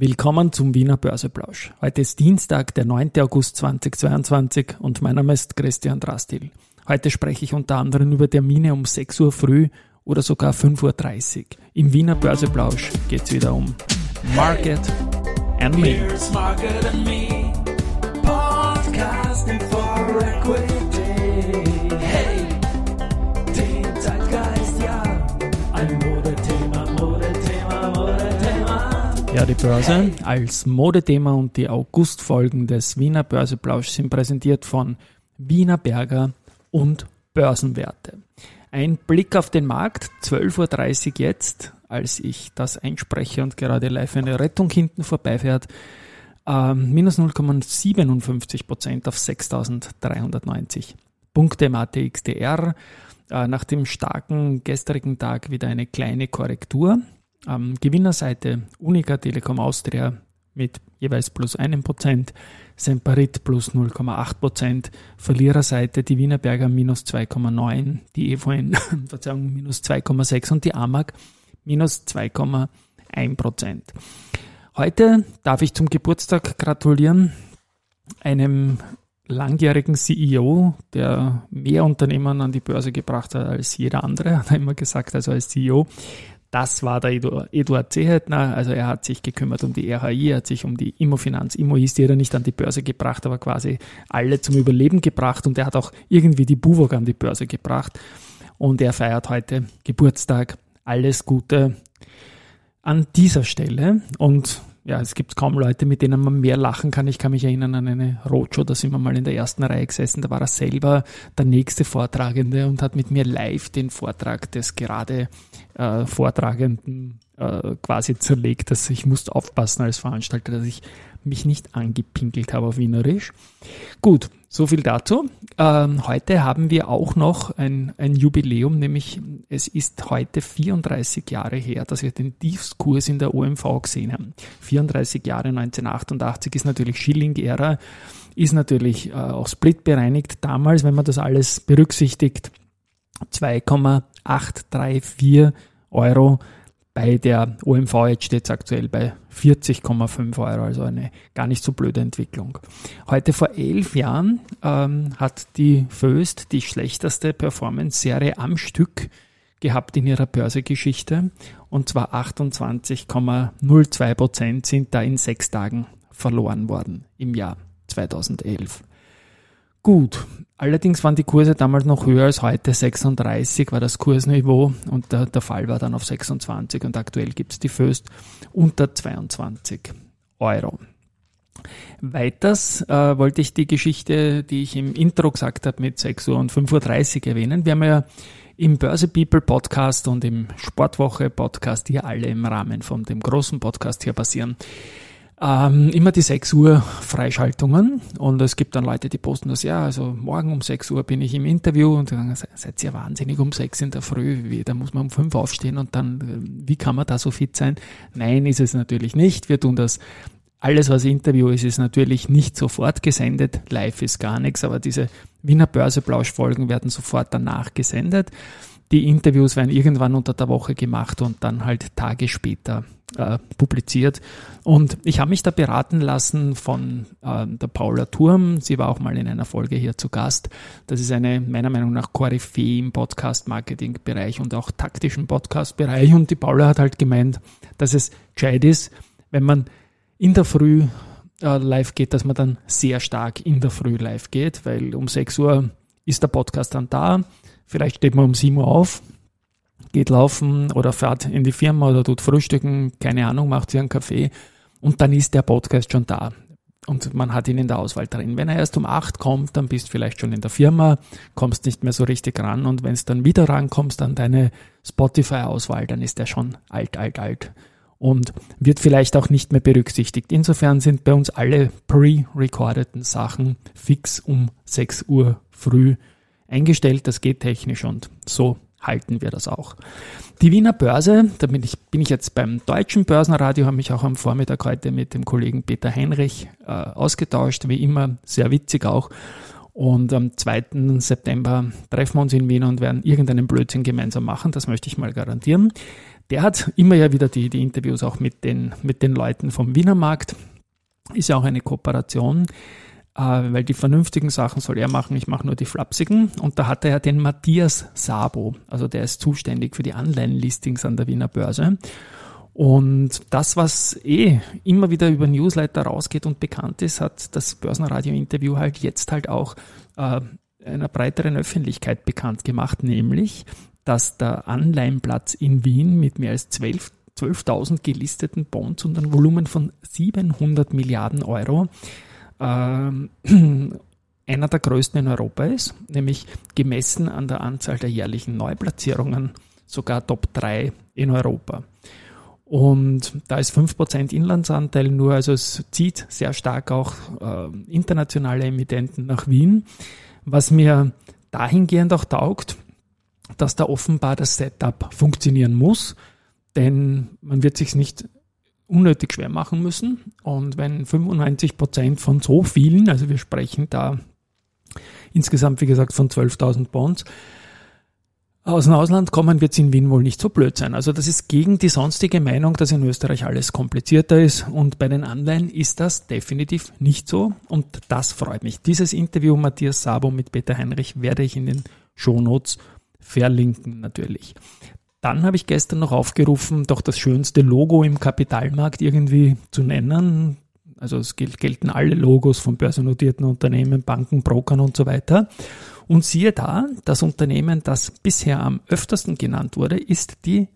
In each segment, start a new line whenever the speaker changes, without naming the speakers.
Willkommen zum Wiener Börseplausch. Heute ist Dienstag, der 9. August 2022 und mein Name ist Christian Drastil. Heute spreche ich unter anderem über Termine um 6 Uhr früh oder sogar 5.30 Uhr. Im Wiener Börseplausch geht es wieder um Market and Me. Ja, die Börse als Modethema und die Augustfolgen des Wiener Börseplausch sind präsentiert von Wiener Berger und Börsenwerte. Ein Blick auf den Markt, 12.30 Uhr jetzt, als ich das einspreche und gerade live eine Rettung hinten vorbeifährt. Ähm, minus 0,57 Prozent auf 6.390 Punkte im ATXDR. Äh, nach dem starken gestrigen Tag wieder eine kleine Korrektur. Ähm, Gewinnerseite Unica Telekom Austria mit jeweils plus einem Prozent, Semperit plus 0,8 Prozent, Verliererseite die Wienerberger minus 2,9, die EVN Verzeihung, minus 2,6 und die AMAG minus 2,1 Prozent. Heute darf ich zum Geburtstag gratulieren einem langjährigen CEO, der mehr Unternehmen an die Börse gebracht hat als jeder andere, hat er immer gesagt, also als CEO. Das war der Eduard Zehetner, also er hat sich gekümmert um die RHI, er hat sich um die Immofinanz, Immois, die hat er nicht an die Börse gebracht, aber quasi alle zum Überleben gebracht. Und er hat auch irgendwie die Buwog an die Börse gebracht. Und er feiert heute Geburtstag. Alles Gute an dieser Stelle. Und ja, es gibt kaum Leute, mit denen man mehr lachen kann. Ich kann mich erinnern an eine Roadshow, da sind wir mal in der ersten Reihe gesessen, da war er selber der nächste Vortragende und hat mit mir live den Vortrag des gerade äh, Vortragenden äh, quasi zerlegt. Also ich musste aufpassen als Veranstalter, dass ich mich nicht angepinkelt habe auf Wienerisch. Gut, so viel dazu. Ähm, heute haben wir auch noch ein, ein Jubiläum, nämlich es ist heute 34 Jahre her, dass wir den Tiefskurs in der OMV gesehen haben. 34 Jahre 1988 ist natürlich Schilling-Ära, ist natürlich äh, auch Split bereinigt. Damals, wenn man das alles berücksichtigt, 2,834 Euro bei der OMV jetzt steht es aktuell bei 40,5 Euro, also eine gar nicht so blöde Entwicklung. Heute vor elf Jahren ähm, hat die Föst die schlechteste Performance-Serie am Stück gehabt in ihrer Börsegeschichte und zwar 28,02 Prozent sind da in sechs Tagen verloren worden im Jahr 2011. Gut, allerdings waren die Kurse damals noch höher als heute. 36 war das Kursniveau und der, der Fall war dann auf 26 und aktuell gibt es die Föst unter 22 Euro. Weiters äh, wollte ich die Geschichte, die ich im Intro gesagt habe, mit 6 Uhr und 5.30 Uhr erwähnen. Wir haben ja im Börse People Podcast und im Sportwoche Podcast, ja alle im Rahmen von dem großen Podcast hier passieren, ähm, immer die 6 Uhr Freischaltungen und es gibt dann Leute, die posten das, ja, also morgen um 6 Uhr bin ich im Interview und dann seid ihr wahnsinnig um 6 in der Früh, wie, da muss man um 5 aufstehen und dann, äh, wie kann man da so fit sein? Nein, ist es natürlich nicht. Wir tun das alles, was Interview ist, ist natürlich nicht sofort gesendet. Live ist gar nichts, aber diese Wiener Börseplausch-Folgen werden sofort danach gesendet. Die Interviews werden irgendwann unter der Woche gemacht und dann halt Tage später äh, publiziert. Und ich habe mich da beraten lassen von äh, der Paula Turm. Sie war auch mal in einer Folge hier zu Gast. Das ist eine meiner Meinung nach Koryphäe im Podcast-Marketing-Bereich und auch taktischen Podcast-Bereich. Und die Paula hat halt gemeint, dass es gescheit ist, wenn man in der Früh äh, live geht, dass man dann sehr stark in der Früh live geht, weil um 6 Uhr ist der Podcast dann da. Vielleicht steht man um 7 Uhr auf, geht laufen oder fährt in die Firma oder tut frühstücken, keine Ahnung, macht sich einen Kaffee und dann ist der Podcast schon da. Und man hat ihn in der Auswahl drin. Wenn er erst um acht kommt, dann bist du vielleicht schon in der Firma, kommst nicht mehr so richtig ran und wenn es dann wieder rankommst an deine Spotify-Auswahl, dann ist er schon alt, alt, alt und wird vielleicht auch nicht mehr berücksichtigt. Insofern sind bei uns alle pre-recordeten Sachen fix um 6 Uhr früh eingestellt. Das geht technisch und so halten wir das auch. Die Wiener Börse, da bin ich, bin ich jetzt beim deutschen Börsenradio, habe mich auch am Vormittag heute mit dem Kollegen Peter Heinrich äh, ausgetauscht, wie immer, sehr witzig auch. Und am 2. September treffen wir uns in Wien und werden irgendeinen Blödsinn gemeinsam machen, das möchte ich mal garantieren. Der hat immer ja wieder die, die Interviews auch mit den, mit den Leuten vom Wiener Markt. Ist ja auch eine Kooperation, weil die vernünftigen Sachen soll er machen, ich mache nur die flapsigen. Und da hat er ja den Matthias Sabo, also der ist zuständig für die Anleihenlistings an der Wiener Börse. Und das, was eh immer wieder über Newsletter rausgeht und bekannt ist, hat das Börsenradio-Interview halt jetzt halt auch äh, einer breiteren Öffentlichkeit bekannt gemacht, nämlich, dass der Anleihenplatz in Wien mit mehr als 12 12.000 gelisteten Bonds und einem Volumen von 700 Milliarden Euro äh, einer der größten in Europa ist, nämlich gemessen an der Anzahl der jährlichen Neuplatzierungen sogar Top 3 in Europa. Und da ist 5% Inlandsanteil nur, also es zieht sehr stark auch äh, internationale Emittenten nach Wien, was mir dahingehend auch taugt, dass da offenbar das Setup funktionieren muss, denn man wird sich nicht unnötig schwer machen müssen. Und wenn 95% von so vielen, also wir sprechen da insgesamt, wie gesagt, von 12.000 Bonds, aus dem Ausland kommen, wird es in Wien wohl nicht so blöd sein. Also das ist gegen die sonstige Meinung, dass in Österreich alles komplizierter ist. Und bei den Anleihen ist das definitiv nicht so. Und das freut mich. Dieses Interview Matthias Sabo mit Peter Heinrich werde ich in den Shownotes verlinken natürlich. Dann habe ich gestern noch aufgerufen, doch das schönste Logo im Kapitalmarkt irgendwie zu nennen. Also es gelten alle Logos von börsennotierten Unternehmen, Banken, Brokern und so weiter. Und siehe da, das Unternehmen, das bisher am öftersten genannt wurde, ist die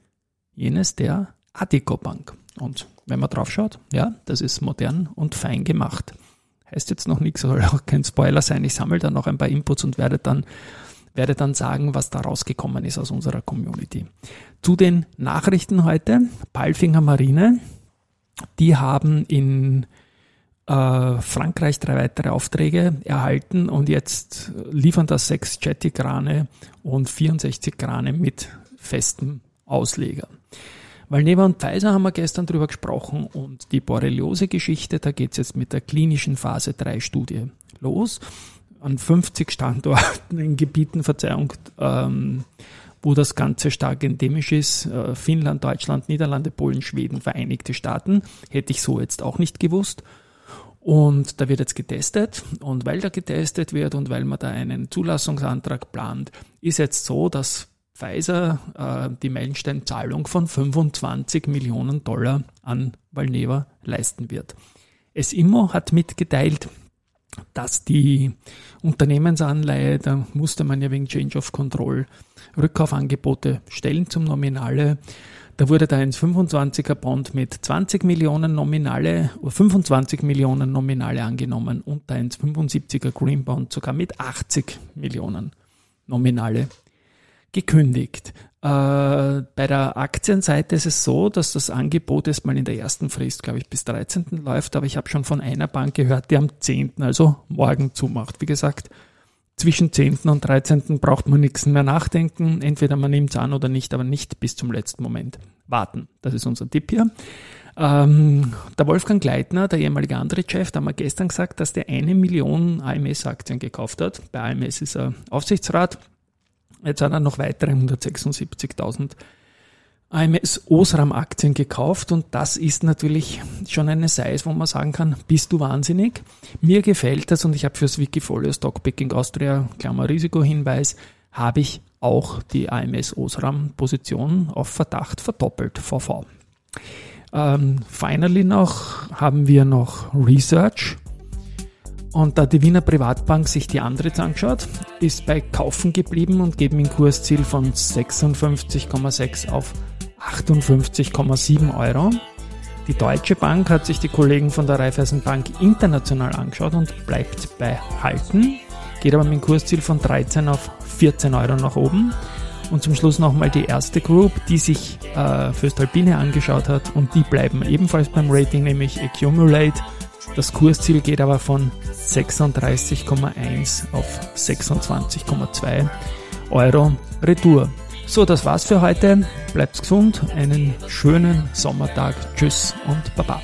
jenes der Adico Bank. Und wenn man drauf schaut, ja, das ist modern und fein gemacht. Heißt jetzt noch nichts, soll auch kein Spoiler sein. Ich sammle dann noch ein paar Inputs und werde dann, werde dann sagen, was da rausgekommen ist aus unserer Community. Zu den Nachrichten heute. Palfinger Marine, die haben in äh, Frankreich drei weitere Aufträge erhalten und jetzt liefern das sechs Jetty-Krane und 64 Krane mit festem Ausleger. Valneva und Pfizer haben wir gestern drüber gesprochen und die Borreliose-Geschichte, da geht es jetzt mit der klinischen Phase 3 Studie los. An 50 Standorten in Gebieten, Verzeihung, ähm, wo das Ganze stark endemisch ist. Äh, Finnland, Deutschland, Niederlande, Polen, Schweden, Vereinigte Staaten. Hätte ich so jetzt auch nicht gewusst. Und da wird jetzt getestet. Und weil da getestet wird und weil man da einen Zulassungsantrag plant, ist jetzt so, dass Pfizer äh, die Meilensteinzahlung von 25 Millionen Dollar an Valneva leisten wird. Es Immo hat mitgeteilt, dass die Unternehmensanleihe, da musste man ja wegen Change of Control Rückkaufangebote stellen zum Nominale. Da wurde da ein 25er Bond mit 20 Millionen Nominale, 25 Millionen Nominale angenommen und da ein 75er Green Bond sogar mit 80 Millionen Nominale gekündigt. Äh, bei der Aktienseite ist es so, dass das Angebot erstmal in der ersten Frist, glaube ich, bis 13. läuft, aber ich habe schon von einer Bank gehört, die am 10., also morgen zumacht. Wie gesagt, zwischen 10. und 13. braucht man nichts mehr nachdenken. Entweder man nimmt es an oder nicht, aber nicht bis zum letzten Moment warten. Das ist unser Tipp hier. Ähm, der Wolfgang Gleitner, der ehemalige andere Chef, da haben wir gestern gesagt, dass der eine Million AMS-Aktien gekauft hat. Bei AMS ist er Aufsichtsrat. Jetzt hat er noch weitere 176.000 AMS Osram Aktien gekauft und das ist natürlich schon eine Size, wo man sagen kann, bist du wahnsinnig. Mir gefällt das und ich habe fürs Wikifolio Stockpicking Austria, Klammer Risikohinweis, habe ich auch die AMS Osram Position auf Verdacht verdoppelt, VV. Ähm, finally noch haben wir noch Research. Und da die Wiener Privatbank sich die andere angeschaut, ist bei Kaufen geblieben und geben ein Kursziel von 56,6 auf 58,7 Euro. Die Deutsche Bank hat sich die Kollegen von der Raiffeisenbank international angeschaut und bleibt bei Halten, geht aber mit dem Kursziel von 13 auf 14 Euro nach oben. Und zum Schluss nochmal die erste Group, die sich äh, Föstalpine angeschaut hat und die bleiben ebenfalls beim Rating, nämlich Accumulate. Das Kursziel geht aber von 36,1 auf 26,2 Euro Retour. So, das war's für heute. Bleibt gesund, einen schönen Sommertag. Tschüss und Baba.